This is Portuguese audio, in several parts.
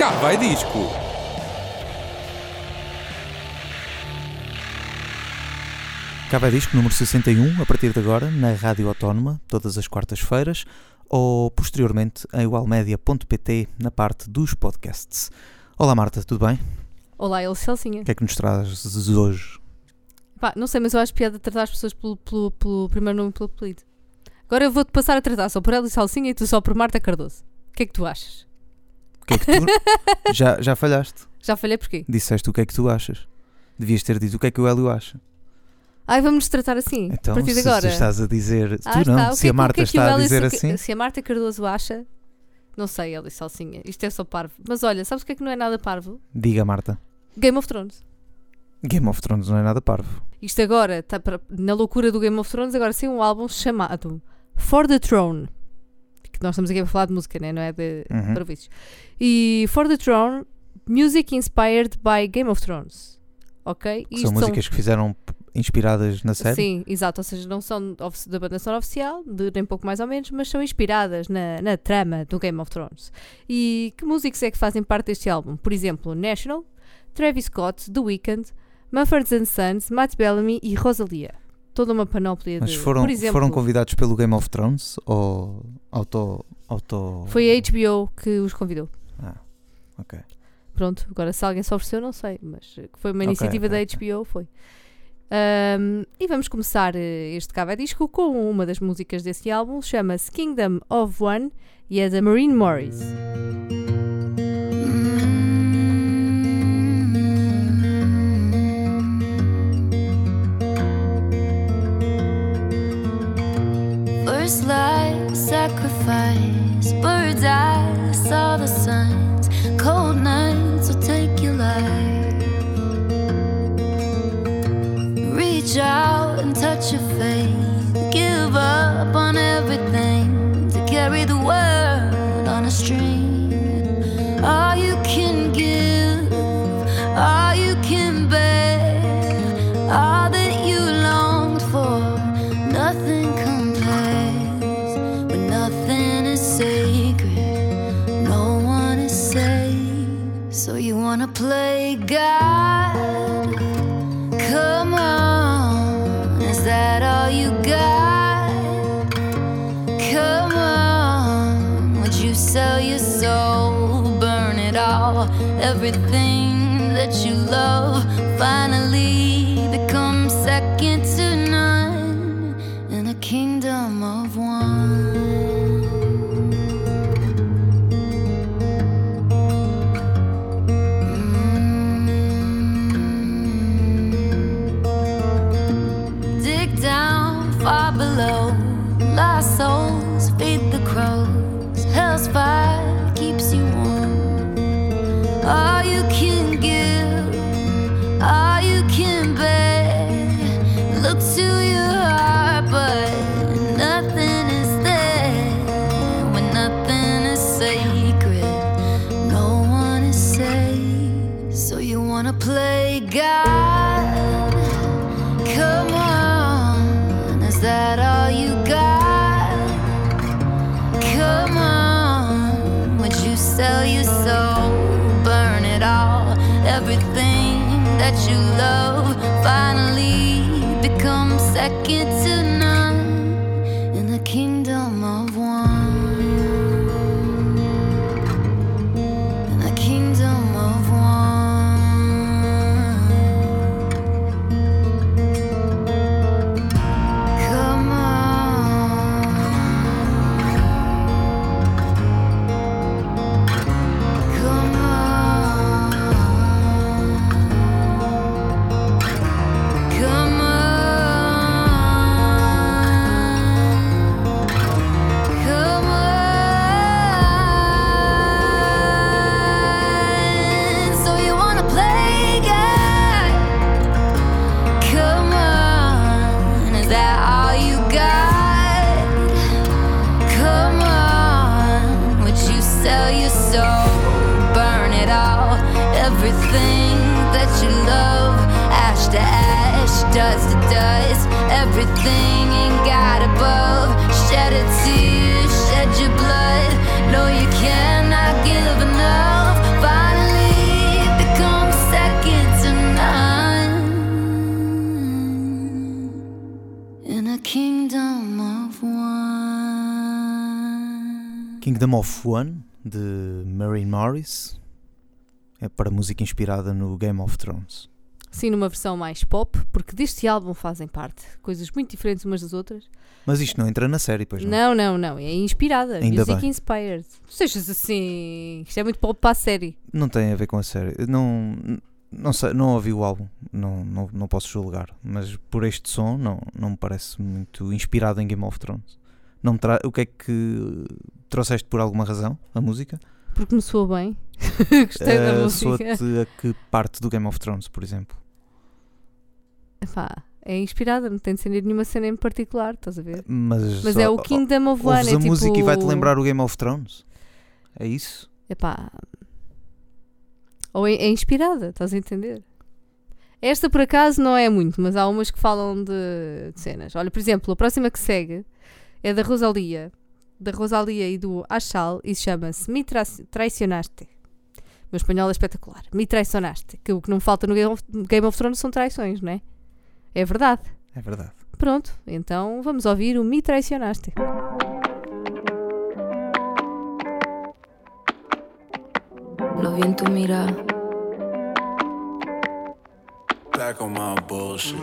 Cá vai disco. Cá vai disco número 61, a partir de agora, na Rádio Autónoma, todas as quartas-feiras, ou posteriormente em igualmedia.pt, na parte dos podcasts. Olá Marta, tudo bem? Olá, ele Celcinha. O que é que nos trazes hoje? Pá, não sei, mas eu acho piada tratar as pessoas pelo, pelo, pelo primeiro nome e pelo apelido. Agora eu vou-te passar a tratar só por ela e Salsinha e tu só por Marta Cardoso. O que é que tu achas? Que é que tu... já, já falhaste. Já falhei porquê? Disseste o que é que tu achas. Devias ter dito o que é que o Hélio acha. Ai, vamos nos tratar assim. Então, a partir de agora. se estás a dizer... Ah, tu não, se é a Marta é está a Hélio- dizer assim... Se a Marta Cardoso acha. Não sei, e Salsinha. Isto é só parvo. Mas olha, sabes o que é que não é nada parvo? Diga Marta. Game of Thrones. Game of Thrones não é nada parvo. Isto agora, está para- na loucura do Game of Thrones, agora saiu um álbum chamado For the Throne. Que nós estamos aqui a falar de música, né? não é de Uhum. para vídeos. E For the Throne, Music Inspired by Game of Thrones. Ok? São músicas que fizeram inspiradas na série. Sim, exato. Ou seja, não são da banda sonora oficial, de nem pouco mais ou menos, mas são inspiradas na, na trama do Game of Thrones. E que músicos é que fazem parte deste álbum? Por exemplo, National, Travis Scott, The Weeknd, Mumford Sons, Matt Bellamy e Rosalia. Toda uma panóplia Mas de. foram, por exemplo, foram convidados pelo Game of Thrones ou auto... auto... foi a HBO que os convidou. Ah, ok. Pronto, agora se alguém se ofereceu, não sei, mas eh, foi uma iniciativa ok, da ok. HBO, foi. Ahm, e vamos começar eh, este Cava Disco com uma das músicas desse álbum, chama-se Kingdom of One e é da Marine Morris. Sacrifice, bird's eye, saw the signs. Cold nights will take your life. Reach out and touch your faith. Give up on Kingdom of One, de Mary Morris, é para música inspirada no Game of Thrones. Sim, numa versão mais pop, porque deste álbum fazem parte coisas muito diferentes umas das outras. Mas isto não entra na série, pois não? Não, não, não. É inspirada. Ainda Music bem. inspired. Sejas assim. Isto é muito pop para a série. Não tem a ver com a série. Não, não, sei, não ouvi o álbum, não, não, não posso julgar. Mas por este som, não, não me parece muito inspirado em Game of Thrones. Não me tra... O que é que trouxeste por alguma razão? A música? Porque me soa bem. Gostei da Eh, música. Soa-te a que parte do Game of Thrones, por exemplo? Epá, é inspirada, não tem de ser nenhuma cena em particular, estás a ver? Mas, Mas é ó- o Kingdom of One. É a música tipo... e vai-te lembrar o Game of Thrones? É isso? Epá. Ou é, é inspirada, estás a entender? Esta por acaso não é muito, mas há umas que falam de, de cenas. Olha, por exemplo, a próxima que segue é da Rosalia, da Rosalia e do Achal e chama-se Me Tra- Traicionaste. O meu espanhol é espetacular. Me traicionaste. Que o que não falta no Game of, Game of Thrones são traições, não é? É verdade. É verdade. Pronto, então vamos ouvir o Me Traicionaste. Lo vi en tu mirada. Back on my bullshit.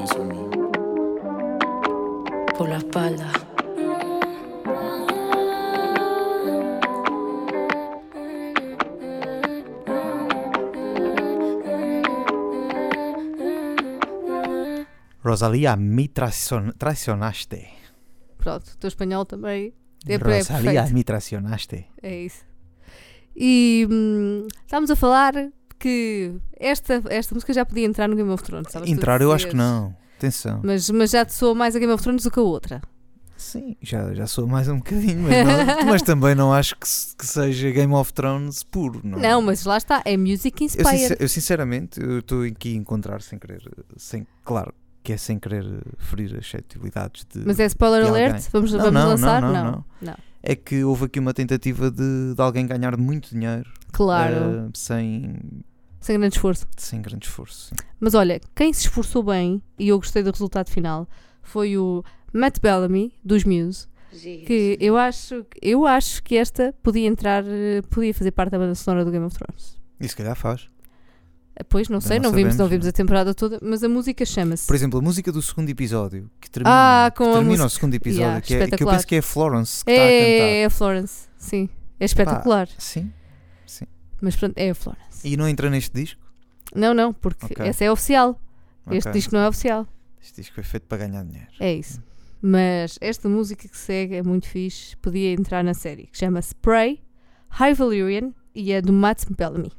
With me? Por la espalda. Rosalia, me traicion- traicionaste. Pronto, o teu espanhol também é, Rosalia, me traicionaste. É isso. E hum, estávamos a falar que esta, esta música já podia entrar no Game of Thrones. Entrar, eu acho que não. Atenção. Mas, mas já te soa mais a Game of Thrones do que a outra. Sim, já, já sou mais um bocadinho, mas, não- mas também não acho que, que seja Game of Thrones puro. Não, Não, mas lá está, é music eu, inspired. sincer- eu sinceramente eu estou aqui a encontrar sem querer, sem, claro que é sem querer ferir as suscetibilidades de. Mas é spoiler alert? Vamos, Não, vamos não, lançar? não, não. não. não. É que houve aqui uma tentativa de, de alguém ganhar muito dinheiro Claro, eh, sem, sem grande esforço. sem grande esforço. sim. Mas olha, quem se esforçou bem, e eu gostei do resultado final, foi o Matt Bellamy, dos Muse, que eu acho, eu acho que esta podia entrar, podia fazer parte da banda sonora do Game of Thrones. E se calhar faz. Pois, não sei, não, não vimos, não vimos a temporada toda, mas a música chama-se. Por exemplo, a música do segundo episódio, que termina, Ah, com que a termina música- o segundo episódio, Yeah, que, é, que eu penso que é a Florence que está a cantar. É, é a Florence, sim. É espetacular. Sim. Mas pronto, é a Florence. E não entra neste disco? Não, não, porque Ok. essa é oficial. Este Ok. disco não é oficial. Este disco foi feito para ganhar dinheiro. É isso. Mas esta música que segue é muito fixe, podia entrar na série, que chama-se Prey, High Valyrian e é do Matt Bellamy.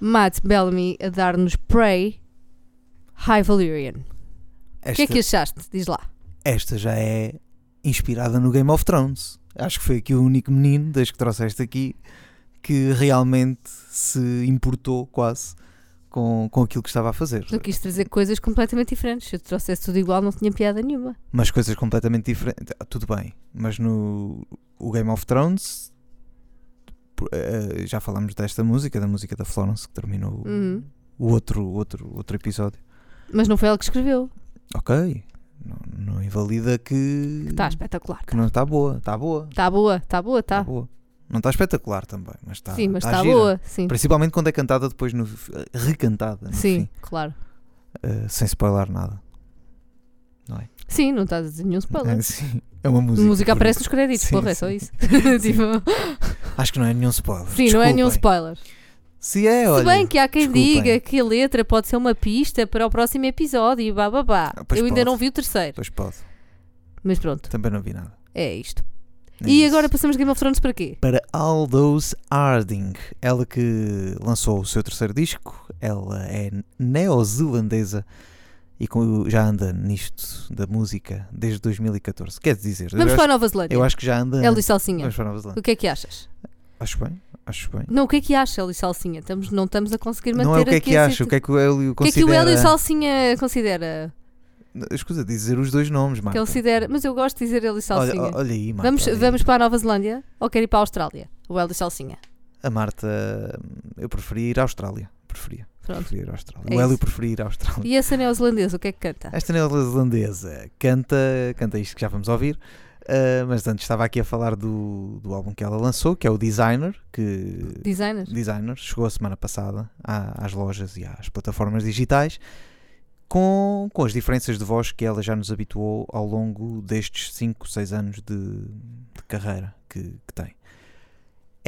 Matt Bellamy a dar-nos Prey, High Valyrian. O Esta, que é que achaste? Diz lá. esta já é inspirada no Game of Thrones. Acho que foi aqui o único menino, desde que trouxeste aqui, que realmente se importou quase com, com aquilo que estava a fazer. Eu quis trazer coisas completamente diferentes. Se eu trouxesse tudo igual, não tinha piada nenhuma. Mas coisas completamente diferentes. Tudo bem, mas no o Game of Thrones por- eh, já falamos desta música, da música da Florence, que terminou o- Uhum. o outro, outro, outro episódio. Mas não foi ela que escreveu. Ok, não, não invalida que, Está espetacular. que não está boa. Está boa. Está boa, está boa, Está está. boa. Não está espetacular também, mas está. sim, mas está gira. boa. Sim, Principalmente quando é cantada depois no. recantada. No sim, fim, claro. uh, sem spoiler nada. Sim, não estás a dizer nenhum spoiler. É, sim, é uma A música. música por aparece nos créditos, Sim, porra, é só isso. Tipo, Acho que não é nenhum spoiler. sim, não é nenhum Desculpem. spoiler. Se é, olha. Se bem que há quem desculpem. diga que a letra pode ser uma pista para o próximo episódio e babá. Ah, Eu ainda pode. não vi o terceiro, Pois pode. mas pronto, Também não vi nada. é isto. É e isso. agora passamos Game of Thrones para quê? Para Aldous Harding, ela que lançou o seu terceiro disco, ela é neozelandesa e com- já anda nisto da música desde 2014. Quer dizer, Vamos para a Nova Zelândia. eu acho que já anda. É Luís Salsinha. Vamos para a Nova Zelândia. O que é que achas? Acho bem, acho bem. Não, o que é que acha, Hélio Salsinha? Estamos, não estamos a conseguir manter Não é o que é que a acho, situ- o que é que o Hélio O que é que considera. o Hélio Salsinha considera? Escusa, dizer os dois nomes, Marta. Considera, mas eu gosto de dizer Hélio Salsinha. olha, olha aí, Marta. vamos, olha aí. vamos para a Nova Zelândia ou quer ir para a Austrália? O Hélio Salsinha. A Marta, eu preferia ir à Austrália. Preferia. Pronto. Preferia ir à Austrália. É o Hélio isso. preferia ir à Austrália. E essa neozelandesa, o que é que canta? Esta neozelandesa canta, canta isto que já vamos ouvir, ah, mas antes estava aqui a falar do, do álbum que ela lançou, que é o Designer, que Designer? Designer chegou a semana passada à- às lojas e às plataformas digitais, com, com as diferenças de voz que ela já nos habituou ao longo destes 5, 6 anos de, de carreira que, que tem.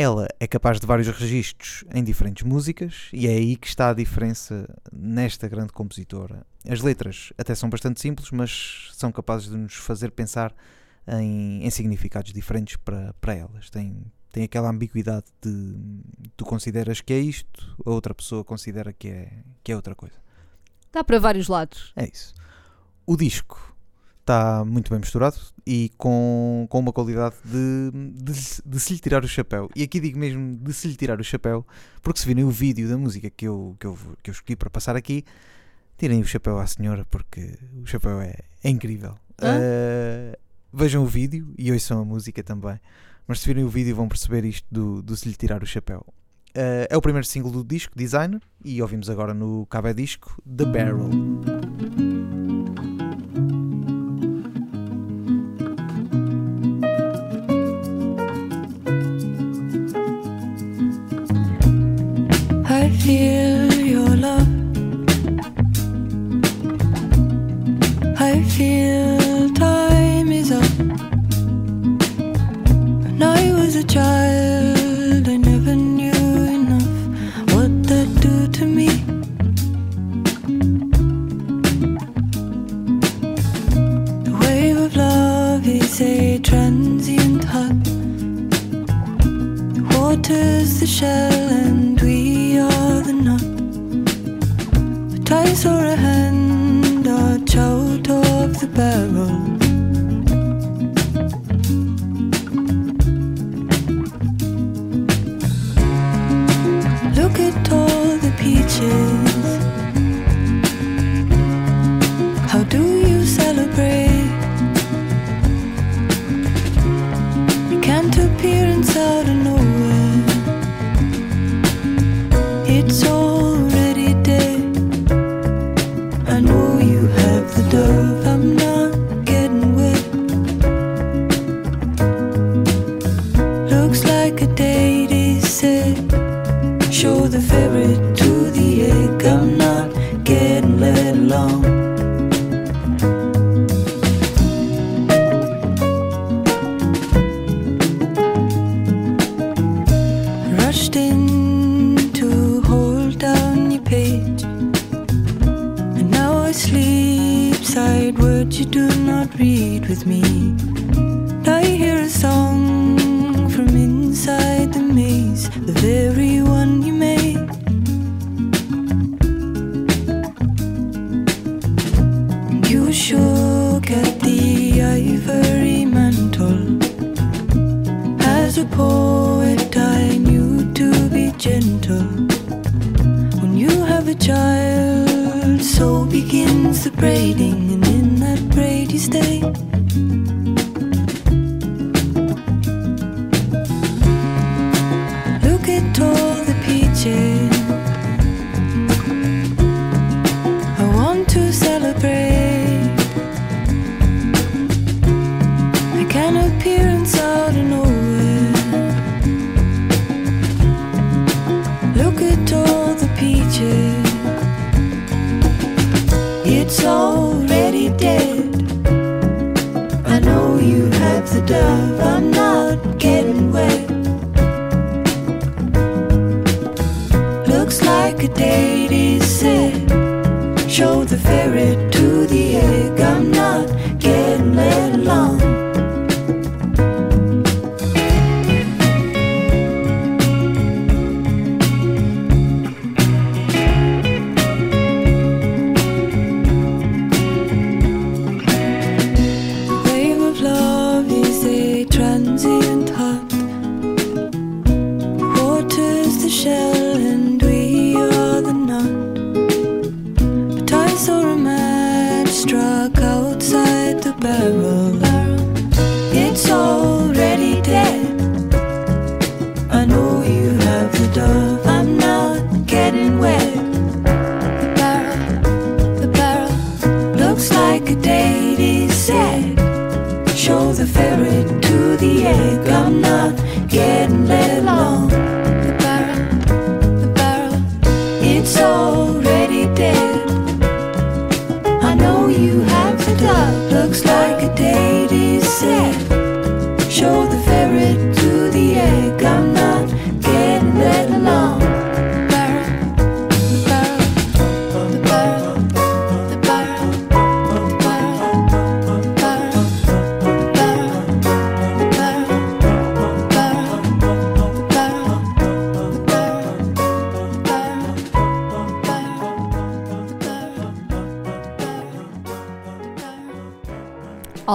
Ela é capaz de vários registros em diferentes músicas e é aí que está a diferença nesta grande compositora. As letras até são bastante simples, mas são capazes de nos fazer pensar em, em significados diferentes para, para elas. Tem, tem aquela ambiguidade de tu consideras que é isto, a outra pessoa considera que é, que é outra coisa. Dá para vários lados. É isso. O disco está muito bem misturado e com, com uma qualidade de, de, se- de se lhe tirar o chapéu. E aqui digo mesmo de se lhe tirar o chapéu, porque se virem o vídeo da música que eu, que eu, que eu escolhi para passar aqui, tirem o chapéu à senhora, porque o chapéu é, é incrível. Eh, vejam o vídeo e ouçam a música também. Mas se virem o vídeo vão perceber isto do, do se lhe tirar o chapéu. Eh, é o primeiro single do disco, Designer, e ouvimos agora no Cabe Disco, The Barrel. Feel your love. I feel time is up. When I was a child, I never knew enough what that do to me. The wave of love is a transient hug. The water's the shell and But I saw a hand arch out of the barrel.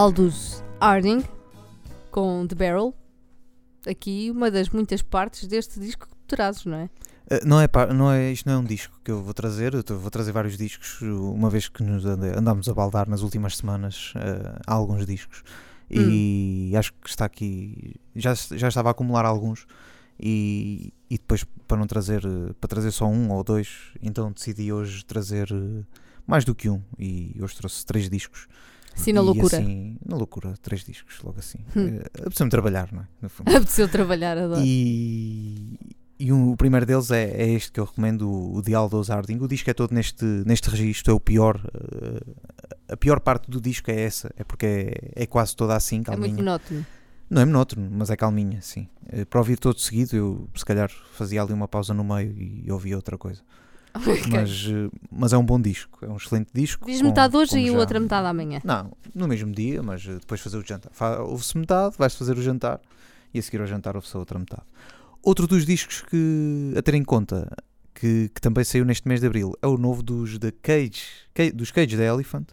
Aldous Harding com The Barrel. Aqui uma das muitas partes deste disco que tu trazes, não é? Uh, Não é, não é, isto não é um disco que eu vou trazer, eu vou trazer vários discos, uma vez que nos andámos a baldar nas últimas semanas uh, alguns discos e acho que está aqui, já, já estava a acumular alguns e, e depois para não trazer, uh, para trazer só um ou dois, então decidi hoje trazer uh, mais do que um e hoje trouxe três discos. Assim na loucura. assim, na loucura, três discos, logo assim. Hum. Uh, Apeteceu-me trabalhar, não é? No fundo. Apeteceu trabalhar, adoro. E, e um- o primeiro deles é, é este que eu recomendo, o, o de Aldous Harding. O disco é todo neste, neste registro, é o pior. eh, a pior parte do disco é essa, é porque é, é quase toda assim, É muito calminha. monótono. Não é monótono, mas é calminha, sim. Eh, Para ouvir todo seguido, eu se calhar fazia ali uma pausa no meio e ouvia outra coisa. Ok. Mas, eh, mas é um bom disco, é um excelente disco. Diz metade hoje e já- outra metade amanhã. Não, no mesmo dia, mas eh, depois fazer o jantar. Fa- Ouve-se metade, vais fazer o jantar e a seguir ao jantar ouve-se a outra metade. Outro dos discos que a ter em conta, que, que também saiu neste mês de Abril, é o novo dos The Cage, Ca- dos Cage the Elephant,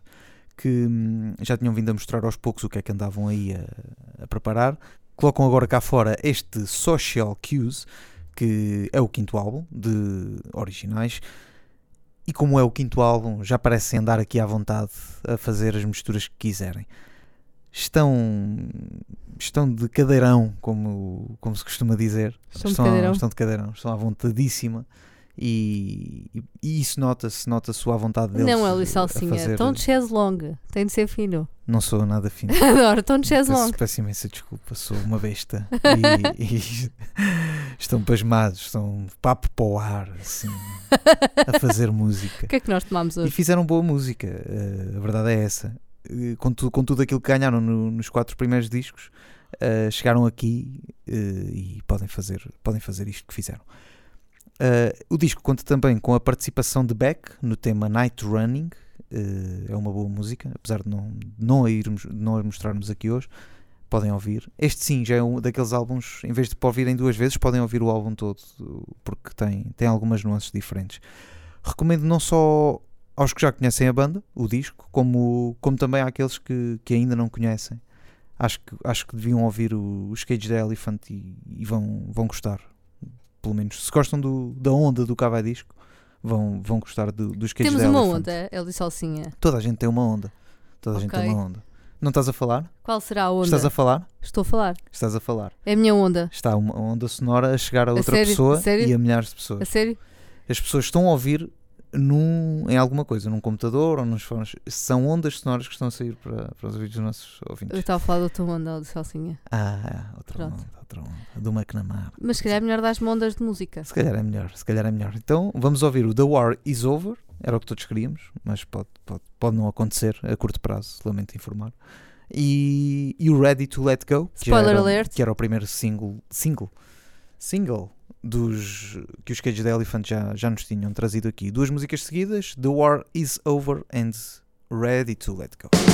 que hum, já tinham vindo a mostrar aos poucos o que é que andavam aí a, a preparar. Colocam agora cá fora este Social Cues, que é o quinto álbum de originais. E como é o quinto álbum, já parecem andar aqui à vontade a fazer as misturas que quiserem. Estão, estão de cadeirão, como, como se costuma dizer. Estão de estão, cadeirão. estão de cadeirão, estão à vontadíssima. E, e- isso nota-se, nota-se a vontade deles. Não, Eli a Salsinha. fazer- Tom de chaise longue. Tem de ser fino. Não sou nada fino. Adoro, tom de chaise Peço, longue. peço imensa desculpa, sou uma besta. E, e estão pasmados, estão papo para o ar, assim, a fazer música. O que é que nós tomamos E hoje? fizeram boa música, eh, a verdade é essa. Eh, com, tu- com tudo aquilo que ganharam no- nos quatro primeiros discos, eh, chegaram aqui e podem fazer, podem fazer isto que fizeram. O disco conta também com a participação de Beck no tema Night Running. é uma boa música, apesar de não, de não, a irmos, de não a mostrarmos aqui hoje. Podem ouvir. Este sim já é um daqueles álbuns, em vez de ouvirem duas vezes, podem ouvir o álbum todo, porque tem, tem algumas nuances diferentes. Recomendo não só aos que já conhecem a banda, o disco, como, como também àqueles que, que ainda não conhecem. Acho que, acho que deviam ouvir o, os Cage the Elephant e, e vão, vão gostar. Pelo menos, se gostam do, da onda do Cava Disco, vão, vão gostar do, dos Cage Temos the uma Elephant. onda, Eli Salsinha. Toda a gente tem uma onda. Toda a gente tem uma onda. Não estás a falar? Qual será a onda? Estás a falar? Estou a falar. Estás a falar. É a minha onda. Está uma onda sonora a chegar a outra sério? pessoa Sério? e a milhares de A pessoas. sério? As pessoas estão a ouvir num, em alguma coisa, num computador ou nos fones. São ondas sonoras que estão a sair para, para os ouvidos dos nossos Eu ouvintes. estava a falar da tua onda, Eli Salsinha. Ah, outra Pronto. onda, outra onda. Do McNamara. Mas se calhar é melhor dar-me ondas de música. Se calhar é melhor, se calhar é melhor. Então vamos ouvir o The War Is Over, era o que todos queríamos, mas pode, pode, pode não acontecer a curto prazo, lamento informar. E, e o Ready to Let Go, que, Spoiler era, alert. que era o primeiro single, single, single dos que os Cage the Elephant já, já nos tinham trazido aqui. Duas músicas seguidas: The War is Over and Ready to Let Go.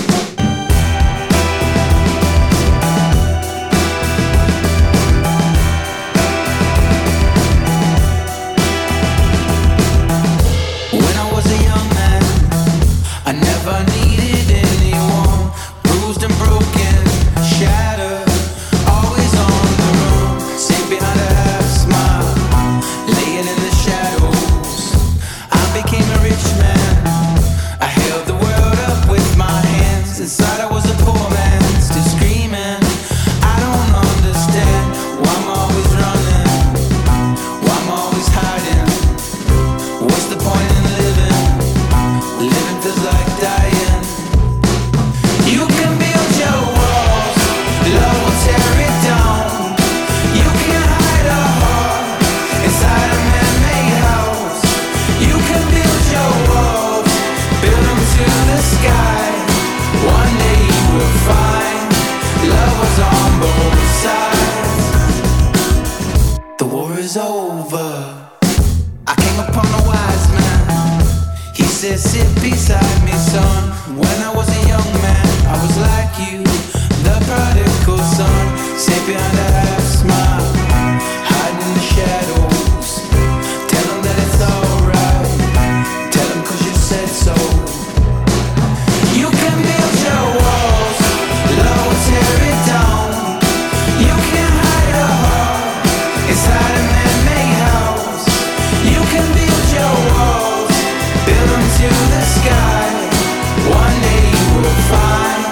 One day you will find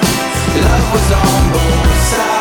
love was on both sides.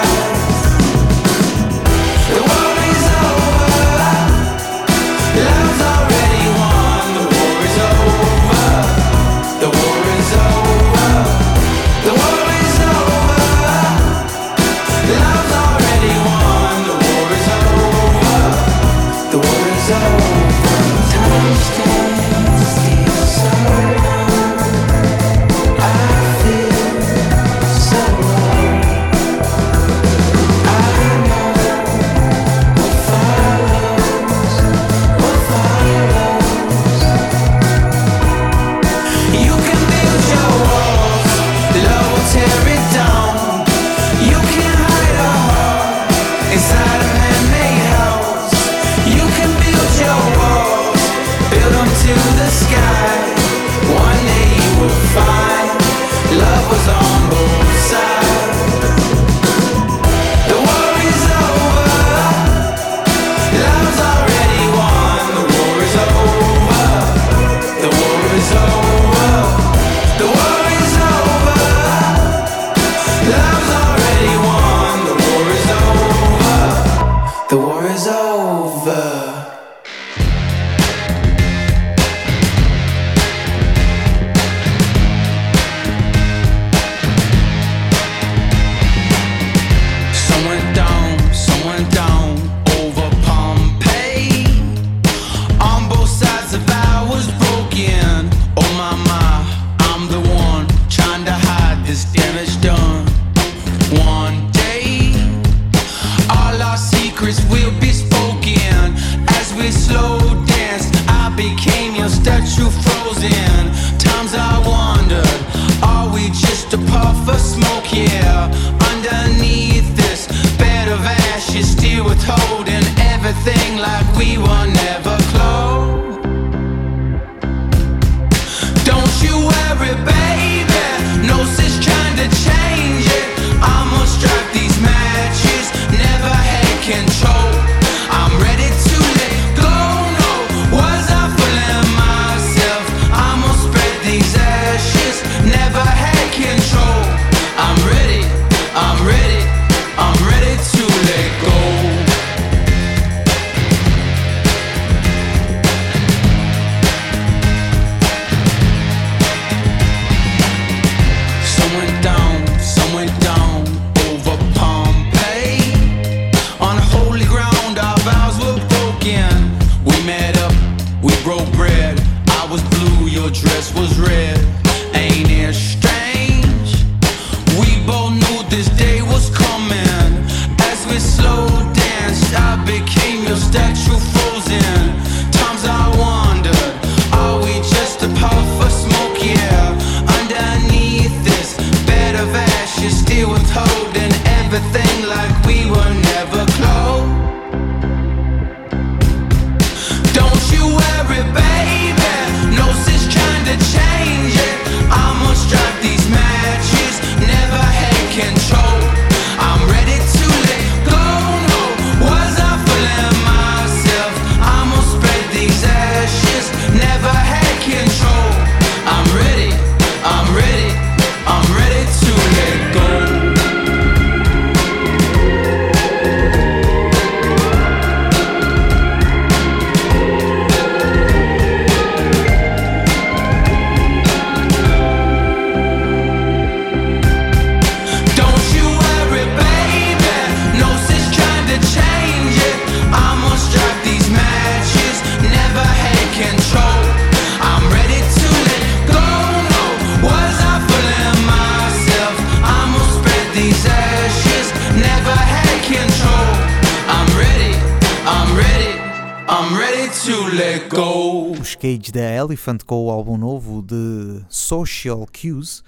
Elephant com o álbum novo de Social Cues.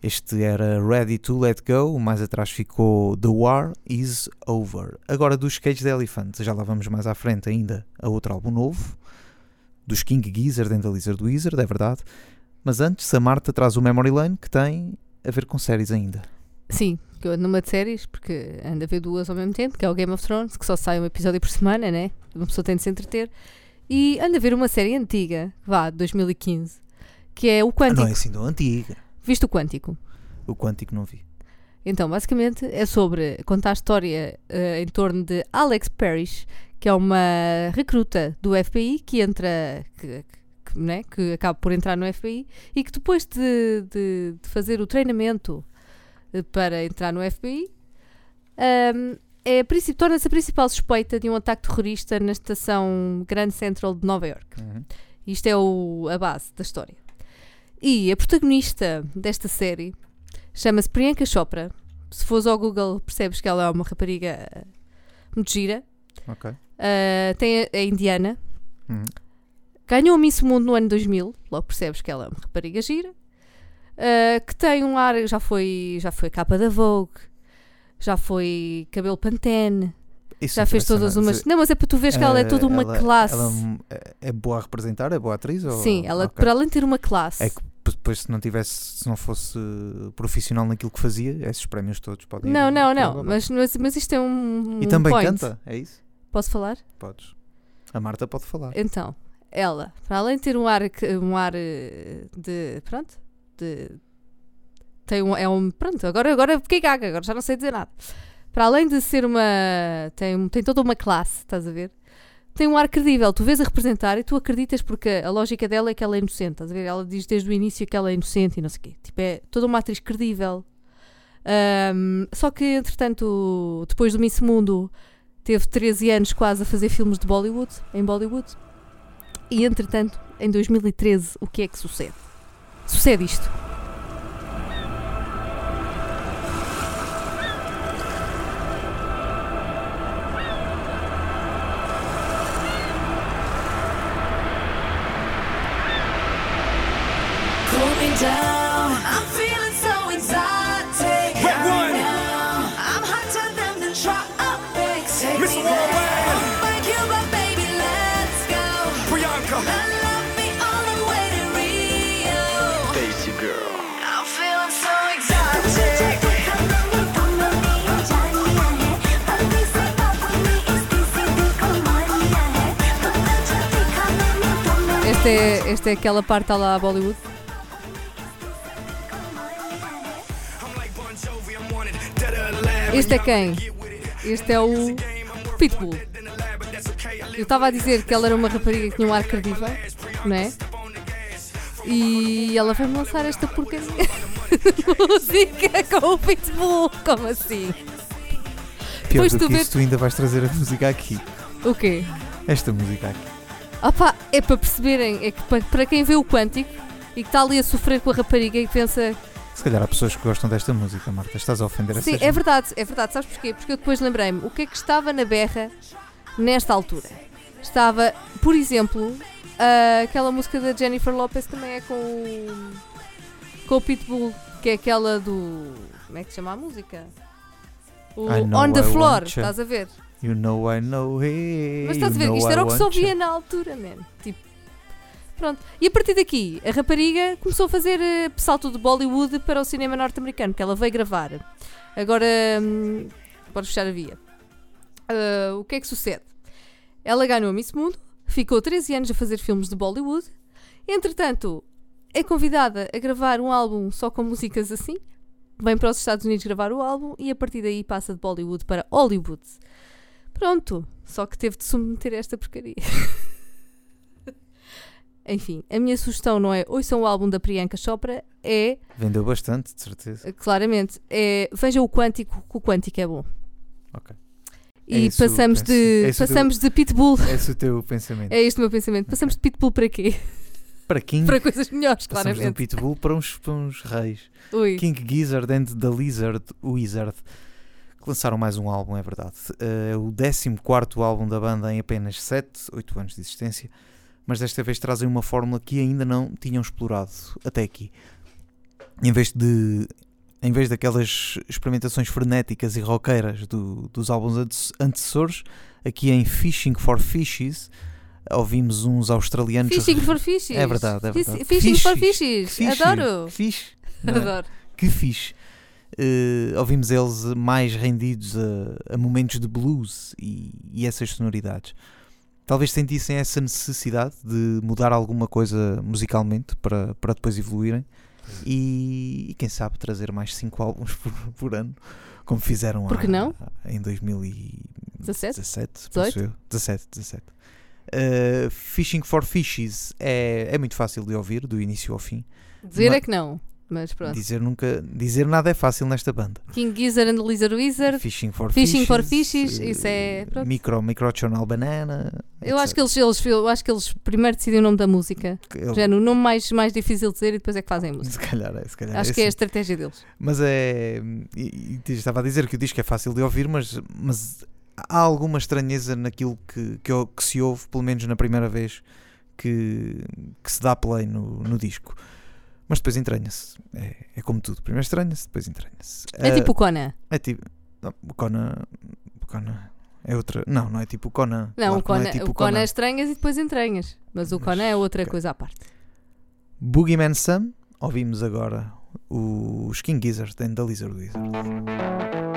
Este era Ready to Let Go, mais atrás ficou The War Is Over. Agora dos Cage da Elephant, já lá vamos mais à frente ainda a outro álbum novo, dos King Gizzard and the Lizard Wizard, é verdade. Mas antes a Marta traz o Memory Lane que tem a ver com séries ainda. Sim, que eu ando numa de séries, porque ando a ver duas ao mesmo tempo, que é o Game of Thrones, que só sai um episódio por semana, né? Uma pessoa tem de se entreter. E ando a ver uma série antiga, vá, de 2015, que é o Ah, Quântico. não é assim tão antiga. Viste o Quântico? O Quântico não vi. Então, basicamente, é sobre contar a história eh, em torno de Alex Parrish, que é uma recruta do FBI que entra, que, que, né, que acaba por entrar no FBI e que depois de, de- de fazer o treinamento eh, para entrar no FBI, ahm, é, torna-se a principal suspeita de um ataque terrorista na estação Grand Central de Nova York. Uhum. Isto é o- a base da história. E a protagonista desta série chama-se Priyanka Chopra. Se fores ao Google, percebes que ela é uma rapariga eh, muito gira. Ok. Uh, tem a, a indiana. Uhum. Ganhou a Miss Mundo no ano 2000. Logo percebes que ela é uma rapariga gira. Uh, que tem um ar. Já foi, já foi capa da Vogue. Já foi cabelo Pantene. Isso Já não fez todas umas. Não, mas é para tu veres que ela é Eh, toda uma ela- classe. ela é- é boa a representar? É boa atriz? Ou... Sim, ela, Ok. para além de ter uma classe. É que depois se não tivesse, se não fosse profissional naquilo que fazia, esses prémios todos podem ir Não, não, não. Mas, mas, mas isto é um. E um também point. canta, é isso? Posso falar? Podes. A Marta pode falar. Então, ela, para além de ter um ar, um ar eh, de. Pronto, de. Tem um, é um. Pronto, agora, agora fiquei gaga, agora já não sei dizer nada. Para além de ser uma. Tem, tem toda uma classe, estás a ver? Tem um ar credível. Tu vês a representar e tu acreditas porque a lógica dela é que ela é inocente, estás a ver? Ela diz desde o início que ela é inocente e não sei o quê. Tipo, é toda uma atriz credível. Ahm, só que, entretanto, depois do Miss Mundo, teve 13 anos quase a fazer filmes de Bollywood, em Bollywood. E entretanto, em 2013, o que é que sucede? Sucede isto. Esta é, esta é aquela parte lá a Bollywood. Este é quem? Este é o Pitbull. Eu estava a dizer que ela era uma rapariga que tinha um ar credível, não é? E ela vai-me lançar esta porcaria de música com o Pitbull. Como assim? Pior Depois do tu que vês- isso, tu ainda vais trazer a música aqui. O quê? Esta música aqui. Pá, é para perceberem, é que para, para quem vê o Quântico e que está ali a sofrer com a rapariga e que pensa Se calhar há pessoas que gostam desta música, Marta. Estás a ofender essa Sim, é verdade, é verdade. Sabes porquê? Porque eu depois lembrei-me o que é que estava na berra nesta altura. Estava, por exemplo, ah, aquela música da Jennifer Lopez também é com o, com o Pitbull, que é aquela do. Como é que se chama a música? O On the Floor, estás a ver? You know I know it. Mas estás a ver, isto era o que se ouvia na altura, man. Tipo, pronto. E a partir daqui, a rapariga começou a fazer eh, salto de Bollywood para o cinema norte-americano, que ela veio gravar. Agora, podes fechar a via. Ah, o que é que sucede? Ela ganhou a Miss Mundo, ficou 13 anos a fazer filmes de Bollywood. Entretanto, é convidada a gravar um álbum só com músicas assim. Vem para os Estados Unidos gravar o álbum e a partir daí passa de Bollywood para Hollywood. Pronto, só que teve de submeter a esta porcaria. Enfim, a minha sugestão não é ouçam o álbum da Priyanka Chopra, é, Vendeu bastante, de certeza. claramente, é vejam o Quântico, que o Quântico é bom. Ok. E É isso, passamos, de, é o teu- passamos de Pitbull. Esse é o teu pensamento. É este o meu pensamento. Passamos de Pitbull para quê? Para King, Para coisas melhores, passamos de um claramente. Pitbull para uns, para uns reis. Ui. King Gizzard and the Lizard Wizard. Que lançaram mais um álbum, é verdade. É o 14 álbum da banda em apenas 7, 8 anos de existência. Mas desta vez trazem uma fórmula que ainda não tinham explorado até aqui. Em vez de. Em vez daquelas experimentações frenéticas e roqueiras do- dos álbuns ante- antecessores, aqui em Fishing for Fishes ouvimos uns australianos. Fishing for fishes. É verdade, é verdade. Fishing for Fishes. fishes. Fish, Adoro. Fish. não é? Adoro. Que fixe. Eh, ouvimos eles mais rendidos a, a momentos de blues e, e essas sonoridades. Talvez sentissem essa necessidade de mudar alguma coisa musicalmente para, para depois evoluírem e, e quem sabe trazer mais 5 álbuns por, por ano, como fizeram Por que há- não? em 2017. 17? penso eu. 17, 17. Eh, Fishing for Fishes é, é muito fácil de ouvir, do início ao fim. Dizer é que não. Mas pronto. Dizer, nunca, dizer nada é fácil nesta banda. King Gizzard and the Lizard Wizard. Fishing for Fishing fishes, for fishes, eh, isso é- pronto. Micro, microchannel banana. Eu acho, que eles, eles, eu acho que eles primeiro decidem o nome da música. Ele- Já no nome mais, mais difícil de dizer e depois é que fazem a música. Se calhar é, se calhar Acho é que é a assim. estratégia deles. Mas é. E, e estava a dizer que o disco é fácil de ouvir, mas, mas há alguma estranheza naquilo que, que, que se ouve, pelo menos na primeira vez que, que se dá play no, no disco. Mas depois entranha-se. É, é como tudo. Primeiro estranha-se, depois entranha-se. É Ah, tipo o Conan. É tipo. Não, o Conan. O Conan é outra. Não, não é tipo o Conan. Não, o que Conan, é tipo o Conan é estranhas e depois entranhas. Mas o Mas, Conan é outra ok. coisa à parte. Boogeyman Sam. Ouvimos agora os King Gizzard and the Lizard Wizard.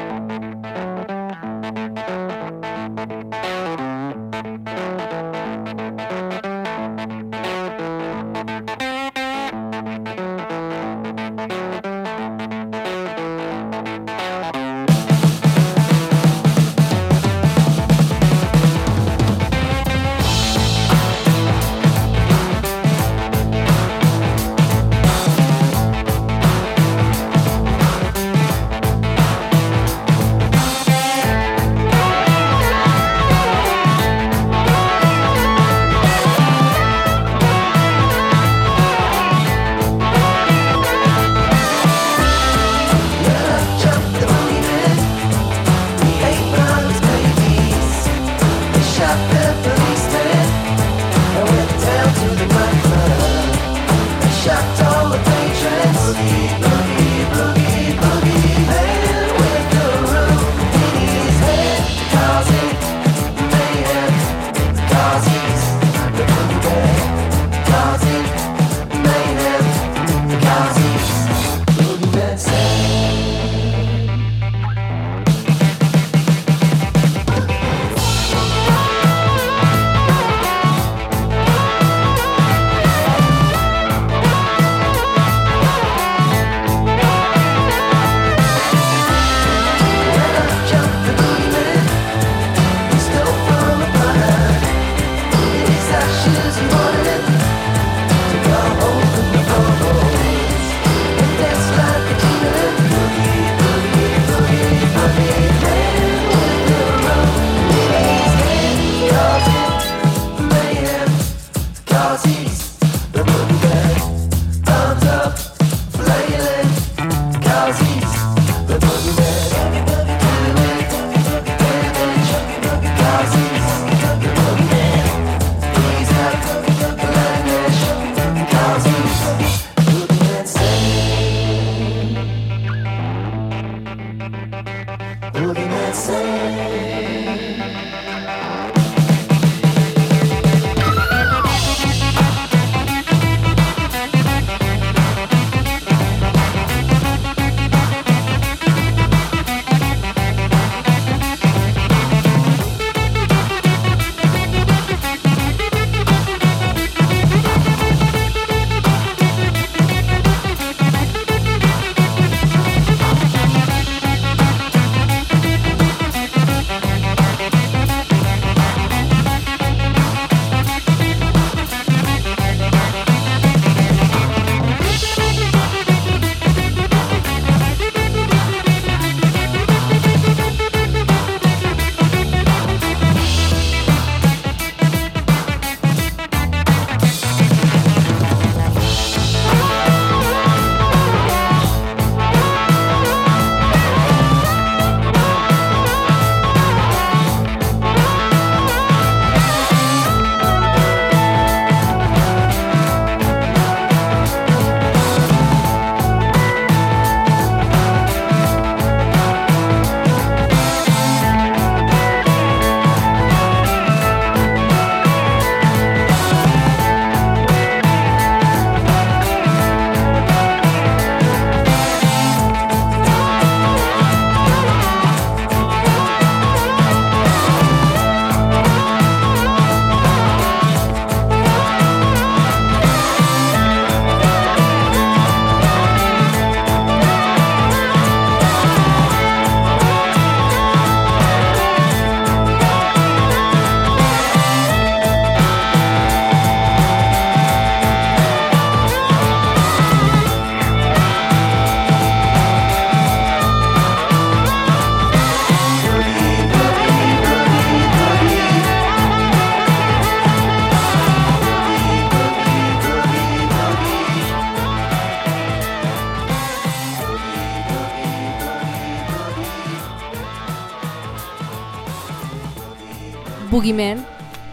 Boogeyman,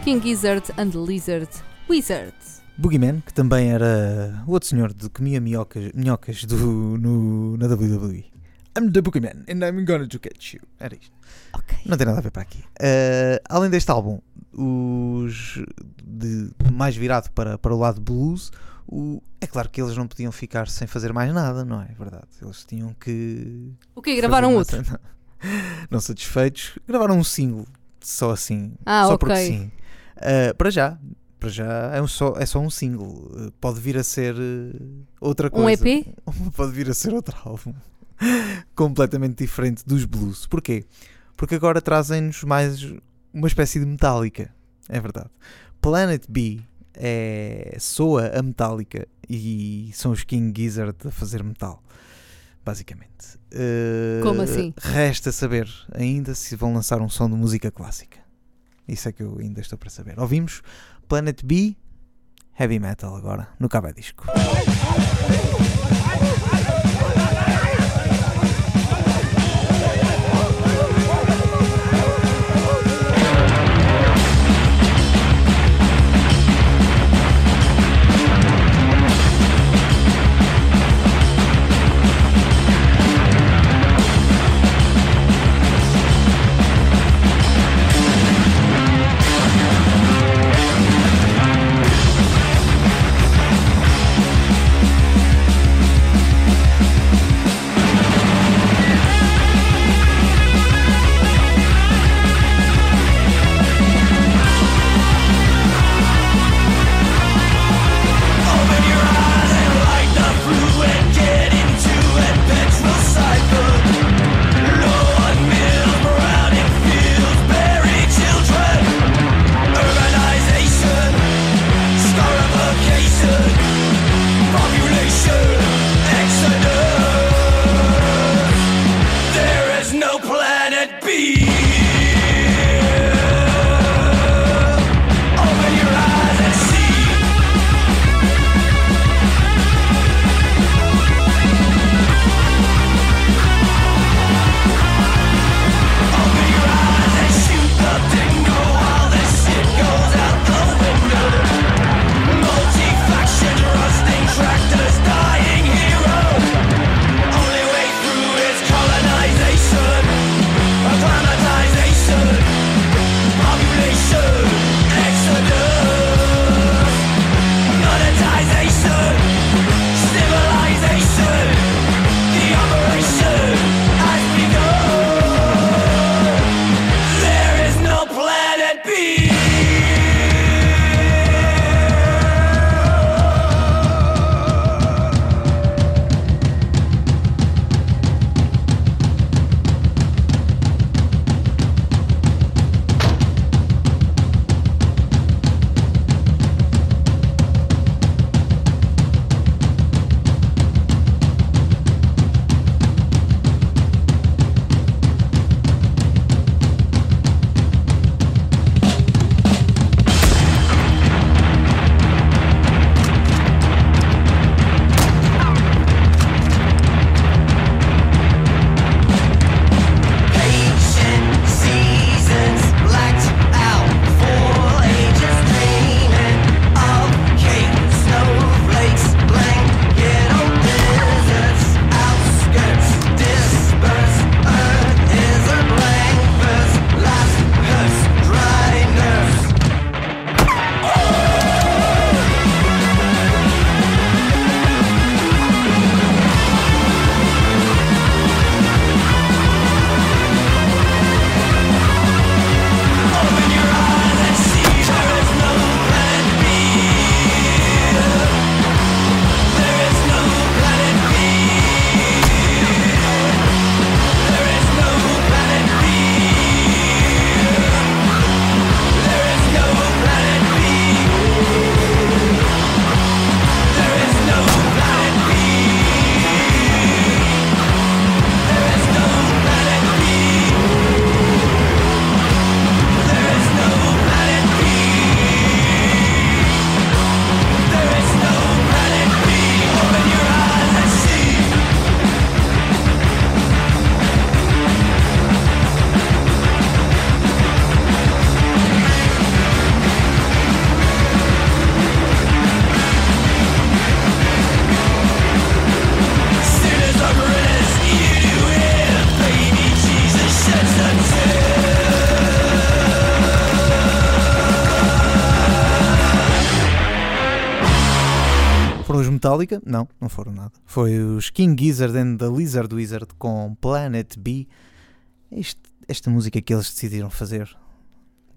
King Gizzard and Lizard Wizard. Boogeyman, que também era o outro senhor de que comia minhocas, minhocas do, no, na WWE. I'm the Boogeyman and I'm gonna to catch you. Era isto. Ok. Não tem nada a ver para aqui. Uh, além deste álbum, os de, mais virado para, para o lado blues, o- é claro que eles não podiam ficar sem fazer mais nada, não é verdade? Eles tinham que. O quê? Gravaram outro? cena. Não satisfeitos, gravaram um single, só assim. Ah, só ok. porque sim. Uh, para já. Para já é, um só, é só um single. Uh, Pode vir a ser uh, outra Um coisa. EP? Pode vir a ser outro álbum. Completamente diferente dos blues. Porquê? Porque agora trazem-nos mais uma espécie de metálica. É verdade. Planet B é, soa a metálica e são os King Gizzard a fazer metal. Basicamente. Uh, Como assim? Resta saber ainda se vão lançar um som de música clássica. Isso é que eu ainda estou para saber. Ouvimos Planet B, Heavy Metal agora, no Cabo Disco. Metallica? Não, não foram nada. Foi os King Gizzard and the Lizard Wizard com Planet B. Este- esta música que eles decidiram fazer.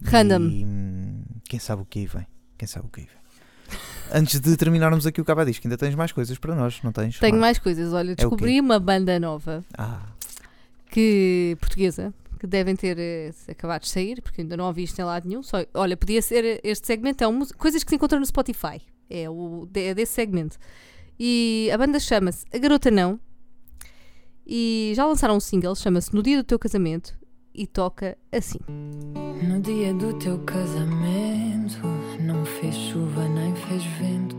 Random. E, hum, quem sabe o que aí vem? Quem sabe o que aí vem? Antes de terminarmos aqui o Caba Disco, ainda tens mais coisas para nós, não tens? Tenho mais coisas. Olha, descobri uma banda nova Ah, que portuguesa que devem ter eh, acabado de sair, porque ainda não ouvi isto em lado nenhum. Só, olha, podia ser este segmento, é um, coisas que se encontram no Spotify. É, o, é desse segmento. E a banda chama-se A Garota Não. E já lançaram um single, chama-se No Dia do Teu Casamento. E toca assim. No dia do teu casamento, não fez chuva nem fez vento.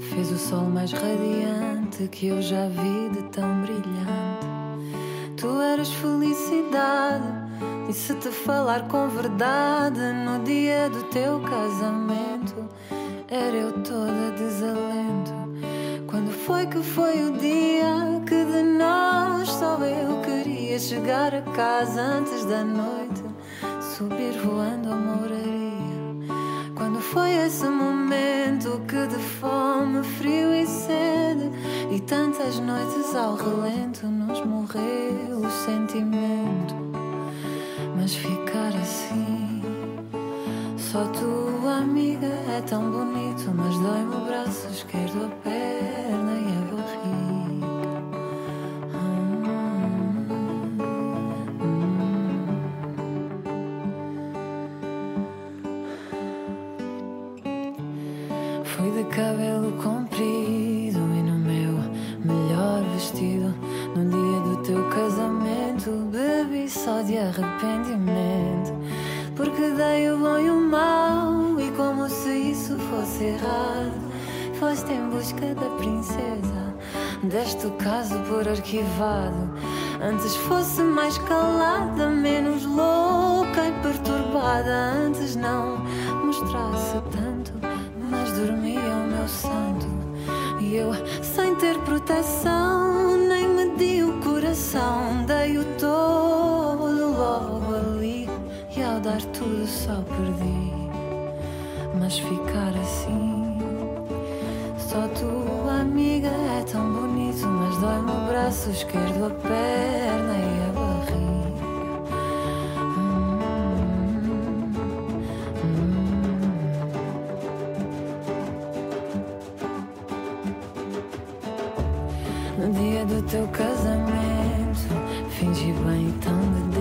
Fez o sol mais radiante que eu já vi de tão brilhante. Tu eras felicidade, e se te falar com verdade, no dia do teu casamento, era eu toda desalento. Foi que foi o dia que de nós só eu queria chegar a casa antes da noite, subir voando a moraria? Quando foi esse momento que de fome, frio e sede e tantas noites ao relento nos morreu o sentimento? Mas ficar assim, só tua amiga é tão bonito, mas dói-me o braço esquerdo, a perna arrependimento. Porque dei o bom e o mau, e como se isso fosse errado. Foste em busca da princesa, deste o caso por arquivado. Antes fosse mais calada, menos louca e perturbada. Antes não mostrasse tanto, mas dormia o meu santo. E eu, sem ter proteção, dar tudo só perdi. Mas ficar assim, só tua amiga é tão bonito, mas dói-me o braço esquerdo, a perna e a barriga. Hum, hum. No dia do teu casamento, fingi bem tão de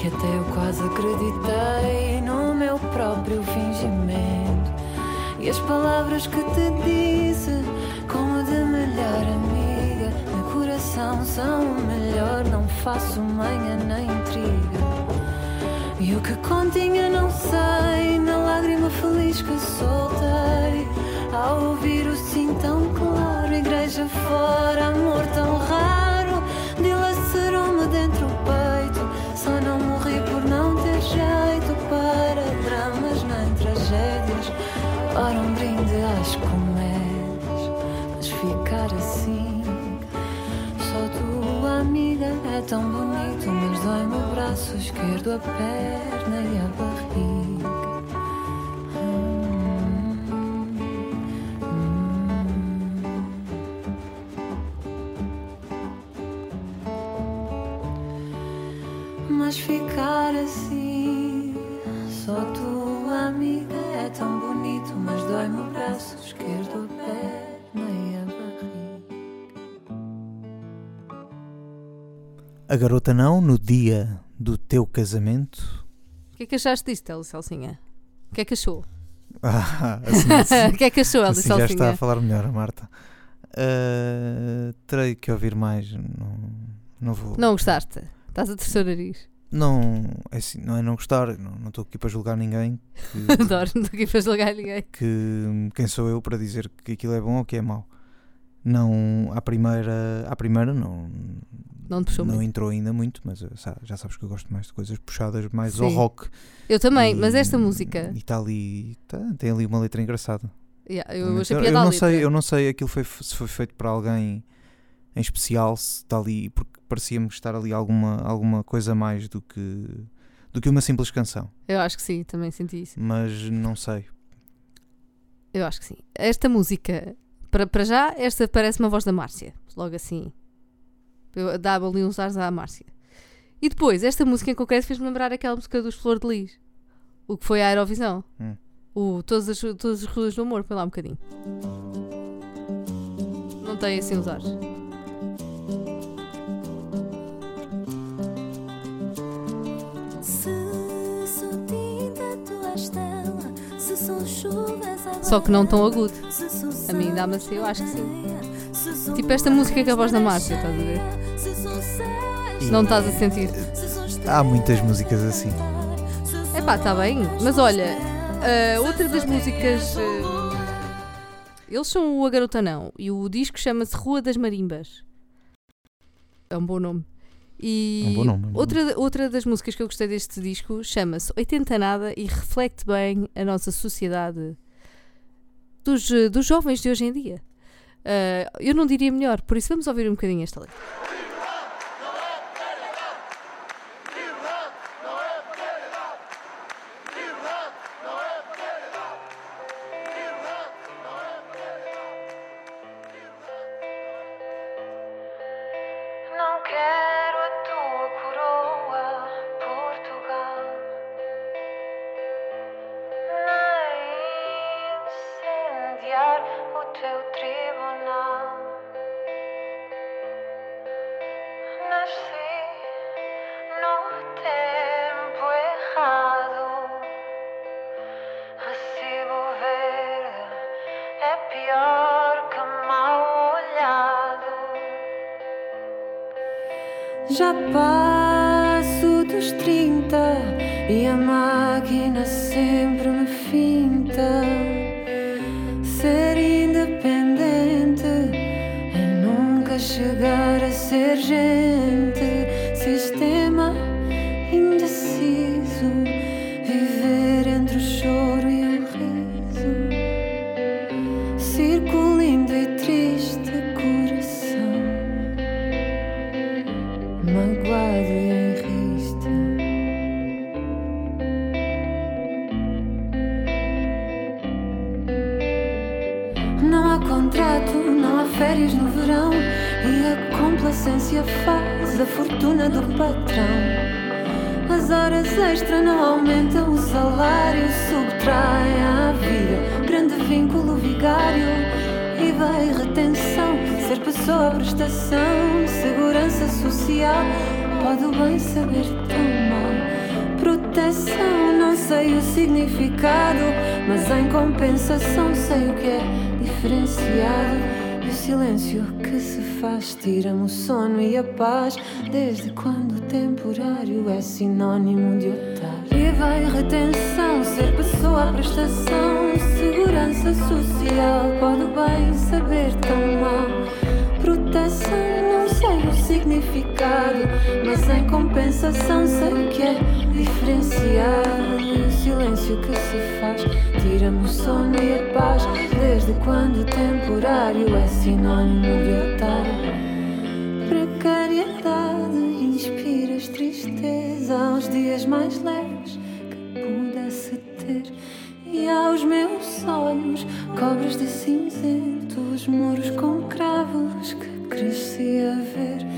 que até eu quase acreditei no meu próprio fingimento. E as palavras que te disse, como de melhor amiga, no coração são o melhor. Não faço manha nem intriga. E o que continha não sei, na lágrima feliz que soltei. Ao ouvir o sim tão claro, igreja fora, amor tão bonito, mas dói-me o braço esquerdo, a perna e a barriga. A garota não, no dia do teu casamento. O que é que achaste disto, Salsinha? O que é que achou? Ah, assim, assim, o que é que achou, Eli assim já está a falar melhor, a Marta. Ah, terei que ouvir mais. Não, não vou. Não gostaste? Estás a terceiro nariz. Não, é assim, não é não gostar. Não não estou aqui para julgar ninguém. Que, Adoro, não estou aqui para julgar ninguém. que quem sou eu para dizer que aquilo é bom ou que é mau. Não, à primeira, à primeira não, Não te puxou não muito. entrou ainda muito, mas eh, já sabes que eu gosto mais de coisas puxadas mais ao Sim. rock. Eu também, E- mas esta música. E está ali, tá, tem ali uma letra engraçada. Yeah, eu eu, eu não sei, eu não sei aquilo foi, se foi feito para alguém em especial, se está ali, porque parecia-me estar ali alguma, alguma coisa mais do que, do que uma simples canção. Eu acho que sim, também senti isso. Mas não sei. Eu acho que sim. Esta música Para, para já, esta parece uma voz da Márcia. Logo assim. Eu- Dá ali uns ares à Márcia. E depois, esta música em concreto fez-me lembrar aquela música dos Flor de Lis. O que foi a Eurovisão. Hum. O Todas as, todas as Ruas do Amor. Foi lá um bocadinho. Não tem assim os ares. Só que não tão agudo. A mim dá-me assim, eu acho que sim. Tipo esta música que é a voz da Márcia, estás a ver? E- Não estás a sentir. Há muitas músicas assim. Epá, está bem. Mas olha, ah, outra das músicas. ah, eles são o A Garota Não e o disco chama-se Rua das Marimbas. É um bom nome. E Um bom nome, um bom outra, outra das músicas que eu gostei deste disco chama-se 80 Nada e reflete bem a nossa sociedade dos, eh, dos jovens de hoje em dia. Ah, eu não diria melhor, por isso vamos ouvir um bocadinho esta letra. Já passo dos 30 e a máquina faz a fortuna do patrão. As horas extra não aumentam o salário, subtraem à vida grande vínculo vigário e vai retenção. Ser pessoa, prestação, segurança social, pode bem saber tão mal. Proteção, não sei o significado, mas em compensação sei o que é diferenciado. E o silêncio que se faz tira-me o sono e a paz. Desde quando o temporário é sinónimo de otário? E vai retenção, ser pessoa, prestação, segurança social. Pode bem saber tão significado, mas em compensação sei que é diferenciado. E o silêncio que se faz tira-me o sono e a paz. Desde quando o temporário é sinónimo de otário? Precariedade inspiras tristeza aos dias mais leves que pudesse ter. E aos meus olhos cobres de cinzento os muros com cravos que cresci a ver.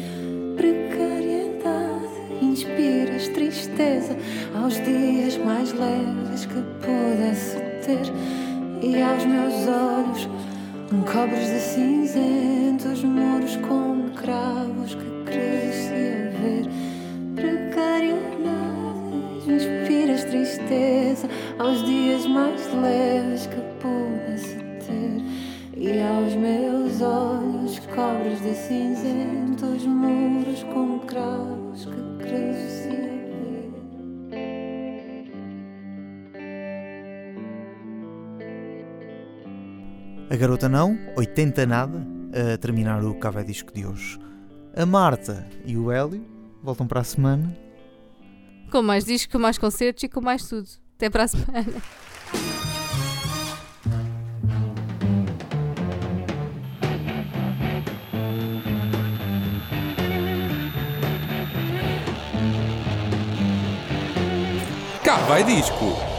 Tristeza aos dias mais leves que pudesse ter. E aos meus olhos cobres de cinzento os muros com cravos que cresci a ver. Precariedade inspiras tristeza aos dias mais leves que pudesse ter. E aos meus olhos cobres de cinzento os muros com cravos que cresci A garota não, 80 nada, a terminar o Café Disco de hoje. A Marta e o Hélio voltam para a semana. Com mais discos, com mais concertos e com mais tudo. Até para a semana. Cá vai disco.